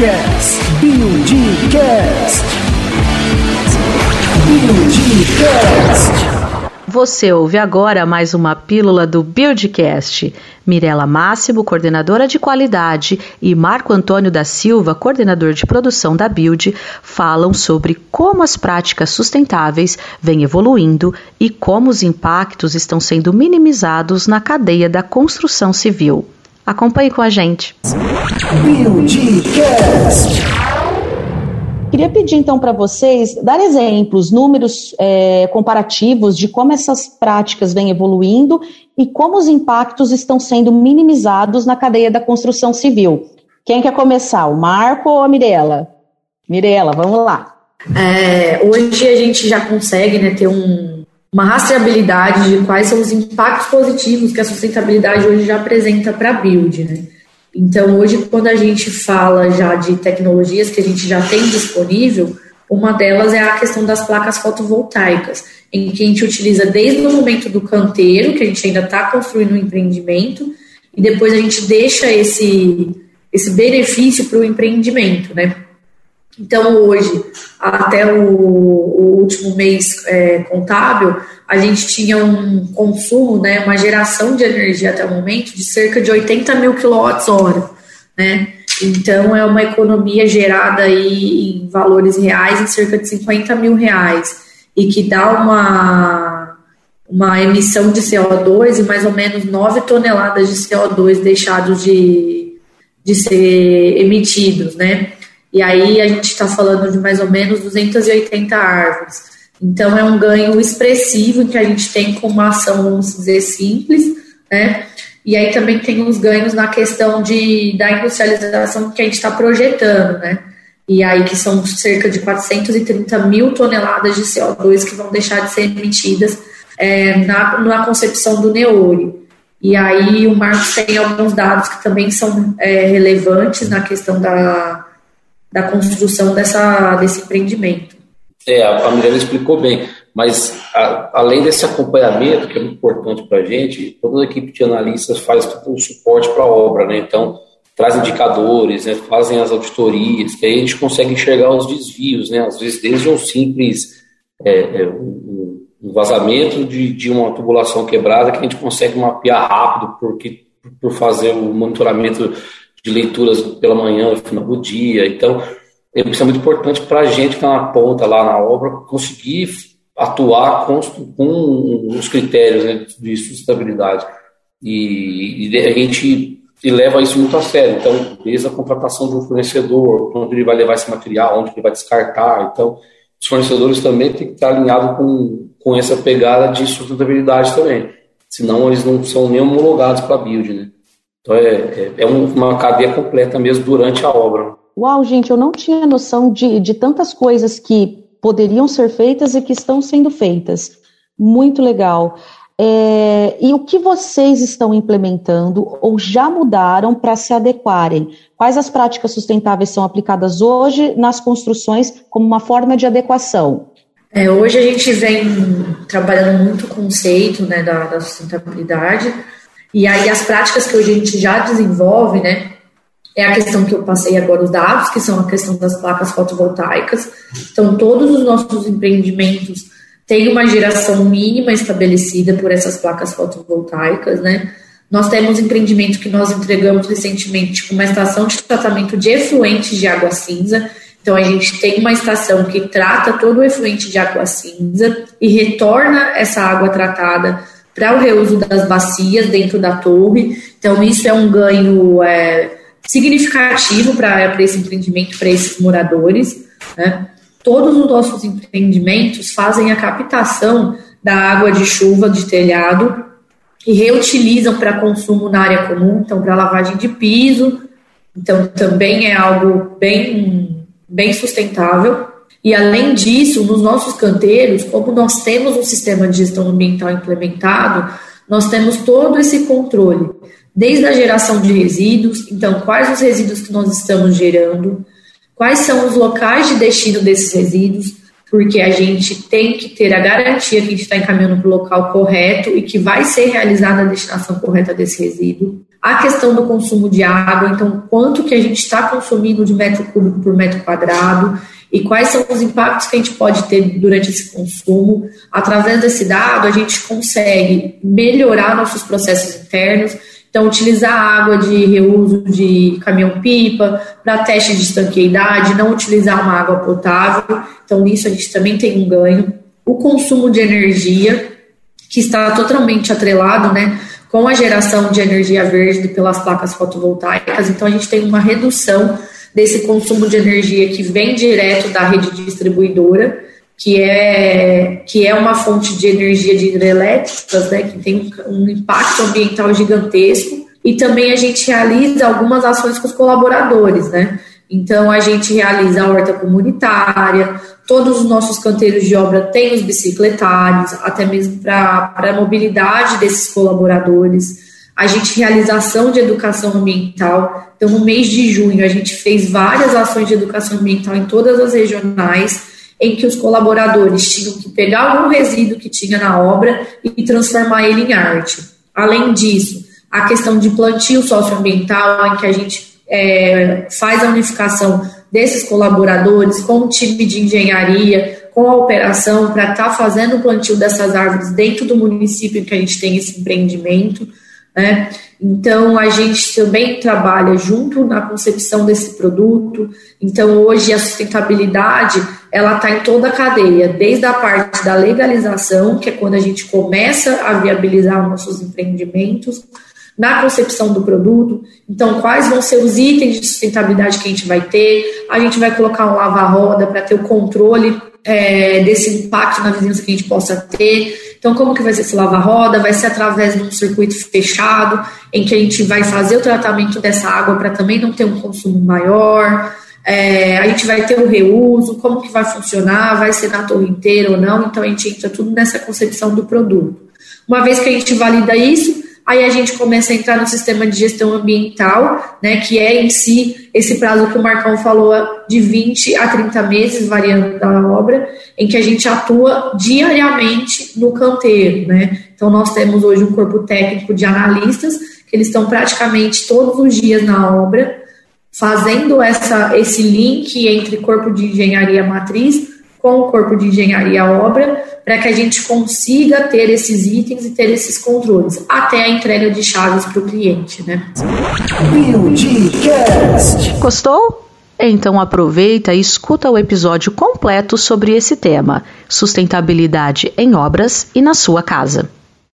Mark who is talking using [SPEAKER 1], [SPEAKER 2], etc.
[SPEAKER 1] Buildcast. Buildcast. Buildcast.
[SPEAKER 2] Você ouve agora mais uma pílula do Buildcast. Mirela Máximo, coordenadora de qualidade, e Marco Antônio da Silva, coordenador de produção da Build, falam sobre como as práticas sustentáveis vêm evoluindo e como os impactos estão sendo minimizados na cadeia da construção civil. Acompanhe com a gente.
[SPEAKER 3] Queria pedir então para vocês dar exemplos, números é, comparativos de como essas práticas vêm evoluindo e como os impactos estão sendo minimizados na cadeia da construção civil. Quem quer começar, o Marco ou a Mirella? Mirella, vamos lá.
[SPEAKER 4] É, hoje a gente já consegue né, ter um, uma rastreabilidade de quais são os impactos positivos que a sustentabilidade hoje já apresenta para a build. Né? Então, hoje, quando a gente fala já de tecnologias que a gente já tem disponível, uma delas é a questão das placas fotovoltaicas, em que a gente utiliza desde o momento do canteiro, que a gente ainda está construindo um empreendimento, e depois a gente deixa esse, esse benefício para o empreendimento, né? Então, hoje, até o, o último mês é, contábil, a gente tinha um consumo, né, uma geração de energia até o momento de cerca de 80 mil quilowatts-hora, né? Então, é uma economia gerada aí em valores reais em cerca de 50 mil reais e que dá uma, uma emissão de CO2 e mais ou menos 9 toneladas de CO2 deixados de, de ser emitidos, né? E aí a gente está falando de mais ou menos 280 árvores. Então é um ganho expressivo que a gente tem com uma ação, vamos dizer, simples, né? E aí também tem os ganhos na questão de, da industrialização que a gente está projetando, né? E aí que são cerca de 430 mil toneladas de CO2 que vão deixar de ser emitidas é, na, na concepção do Neori. E aí o Marcos tem alguns dados que também são é, relevantes na questão da, da construção dessa, desse empreendimento.
[SPEAKER 5] É, a Mirella explicou bem, mas a, além desse acompanhamento, que é muito importante para a gente, toda a equipe de analistas faz todo o suporte para a obra, né? Então, traz indicadores, né? fazem as auditorias, que aí a gente consegue enxergar os desvios, né? Às vezes, desde um simples é, é, um, um vazamento de, de uma tubulação quebrada que a gente consegue mapear rápido, porque por fazer o monitoramento de leituras pela manhã, no final do dia. Então, isso é muito importante para a gente que está na ponta lá na obra conseguir atuar com, com os critérios né, de sustentabilidade. E, e, a gente leva isso muito a sério. Então, desde a contratação de um fornecedor, onde ele vai levar esse material, onde ele vai descartar. Então, os fornecedores também têm que estar alinhados com, com essa pegada de sustentabilidade também. Senão, eles não são nem homologados para a build, né? Então, é, é, é uma cadeia completa mesmo durante a obra.
[SPEAKER 3] Uau, gente, eu não tinha noção de, de tantas coisas que poderiam ser feitas e que estão sendo feitas. Muito legal. É, e o que vocês estão implementando ou já mudaram para se adequarem? Quais as práticas sustentáveis são aplicadas hoje nas construções como uma forma de adequação?
[SPEAKER 4] É, hoje a gente vem trabalhando muito o conceito né, da, da, sustentabilidade, e aí as práticas que hoje a gente já desenvolve, né, é a questão que eu passei agora, os dados, que são a questão das placas fotovoltaicas. Então, todos os nossos empreendimentos têm uma geração mínima estabelecida por essas placas fotovoltaicas, né? Nós temos empreendimento que nós entregamos recentemente uma estação de tratamento de efluentes de água cinza. Então, a gente tem uma estação que trata todo o efluente de água cinza e retorna essa água tratada para o reuso das bacias dentro da torre. Então, isso é um ganho é, significativo para esse empreendimento, para esses moradores. Né? Todos os nossos empreendimentos fazem a captação da água de chuva de telhado e reutilizam para consumo na área comum, então para lavagem de piso. Então também é algo bem, bem sustentável. E além disso, nos nossos canteiros, como nós temos um sistema de gestão ambiental implementado, nós temos todo esse controle desde a geração de resíduos, então quais os resíduos que nós estamos gerando, quais são os locais de destino desses resíduos, porque a gente tem que ter a garantia que a gente está encaminhando para o local correto e que vai ser realizada a destinação correta desse resíduo. a questão do consumo de água, então quanto que a gente está consumindo de metro cúbico por metro quadrado e quais são os impactos que a gente pode ter durante esse consumo. Através desse dado, a gente consegue melhorar nossos processos internos, então utilizar água de reuso de caminhão-pipa para teste de estanqueidade, não utilizar uma água potável, então nisso a gente também tem um ganho. O consumo de energia, que está totalmente atrelado, né, com a geração de energia verde pelas placas fotovoltaicas. Então, a gente tem uma redução desse consumo de energia que vem direto da rede distribuidora, que é, que é uma fonte de energia de hidrelétricas, né, que tem um impacto ambiental gigantesco. E também a gente realiza algumas ações com os colaboradores, né? Então, a gente realiza a horta comunitária, todos os nossos canteiros de obra têm os bicicletários, até mesmo para a mobilidade desses colaboradores. A gente realização de educação ambiental. Então, no mês de junho, a gente fez várias ações de educação ambiental em todas as regionais, em que os colaboradores tinham que pegar algum resíduo que tinha na obra e transformar ele em arte. Além disso, a questão de plantio socioambiental, em que a gente é, faz a unificação desses colaboradores com o time de engenharia, com a operação, para estar tá fazendo o plantio dessas árvores dentro do município em que a gente tem esse empreendimento. Né? Então, a gente também trabalha junto na concepção desse produto. Então, hoje a sustentabilidade ela está em toda a cadeia, desde a parte da legalização, que é quando a gente começa a viabilizar nossos empreendimentos, na concepção do produto. Então, quais vão ser os itens de sustentabilidade que a gente vai ter? A gente vai colocar um lava-roda para ter o controle é, desse impacto na vizinhança que a gente possa ter. Então, como que vai ser esse lava-roda? Vai ser através de um circuito fechado, em que a gente vai fazer o tratamento dessa água para também não ter um consumo maior. É, a gente vai ter o reuso, como que vai funcionar, vai ser na torre inteira ou não. Então, a gente entra tudo nessa concepção do produto. Uma vez que a gente valida isso, Aí a gente começa a entrar no sistema de gestão ambiental, né, que é em si esse prazo que o Marcão falou de 20 a 30 meses, variando da obra, em que a gente atua diariamente no canteiro, né? Então nós temos hoje um corpo técnico de analistas que eles estão praticamente todos os dias na obra, fazendo essa, esse link entre corpo de engenharia matriz com o corpo de engenharia obra, para que a gente consiga ter esses itens e ter esses controles, até a entrega de chaves para o cliente. Né?
[SPEAKER 2] Gostou? Então aproveita e escuta o episódio completo sobre esse tema: sustentabilidade em obras e na sua casa.